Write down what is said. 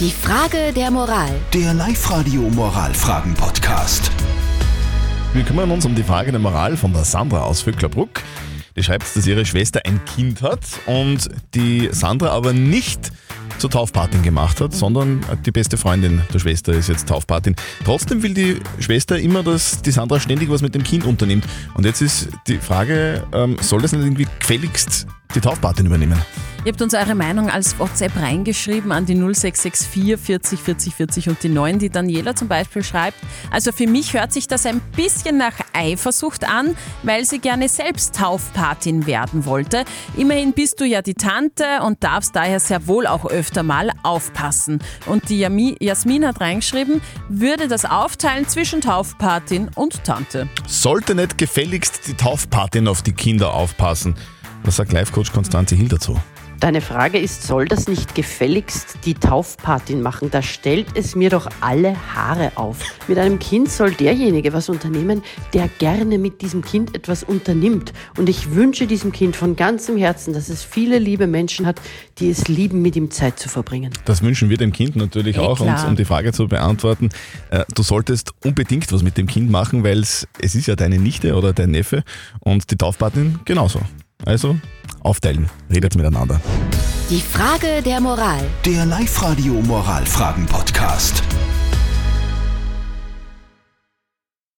Die Frage der Moral. Der Live-Radio Moralfragen-Podcast. Wir kümmern uns um die Frage der Moral von der Sandra aus Vöcklerbruck. Die schreibt, dass ihre Schwester ein Kind hat und die Sandra aber nicht zur Taufpatin gemacht hat, sondern die beste Freundin der Schwester ist jetzt Taufpatin. Trotzdem will die Schwester immer, dass die Sandra ständig was mit dem Kind unternimmt. Und jetzt ist die Frage, ähm, soll das nicht irgendwie gefälligst die Taufpatin übernehmen? Ihr habt uns eure Meinung als WhatsApp reingeschrieben an die 0664 40 40 40 und die 9, die Daniela zum Beispiel schreibt. Also für mich hört sich das ein bisschen nach Eifersucht an, weil sie gerne selbst Taufpatin werden wollte. Immerhin bist du ja die Tante und darfst daher sehr wohl auch öfter mal aufpassen. Und die Jasmin hat reingeschrieben, würde das aufteilen zwischen Taufpatin und Tante. Sollte nicht gefälligst die Taufpatin auf die Kinder aufpassen? Was sagt Life-Coach Konstanze Hill dazu? Deine Frage ist, soll das nicht gefälligst die Taufpatin machen? Da stellt es mir doch alle Haare auf. Mit einem Kind soll derjenige was unternehmen, der gerne mit diesem Kind etwas unternimmt. Und ich wünsche diesem Kind von ganzem Herzen, dass es viele liebe Menschen hat, die es lieben, mit ihm Zeit zu verbringen. Das wünschen wir dem Kind natürlich Eh, auch. Und klar. um die Frage zu beantworten, äh, du solltest unbedingt was mit dem Kind machen, weil es es ist ja deine Nichte oder dein Neffe und die Taufpatin genauso. Also aufteilen, redet miteinander. Die Frage der Moral. Der Live-Radio Moralfragen-Podcast.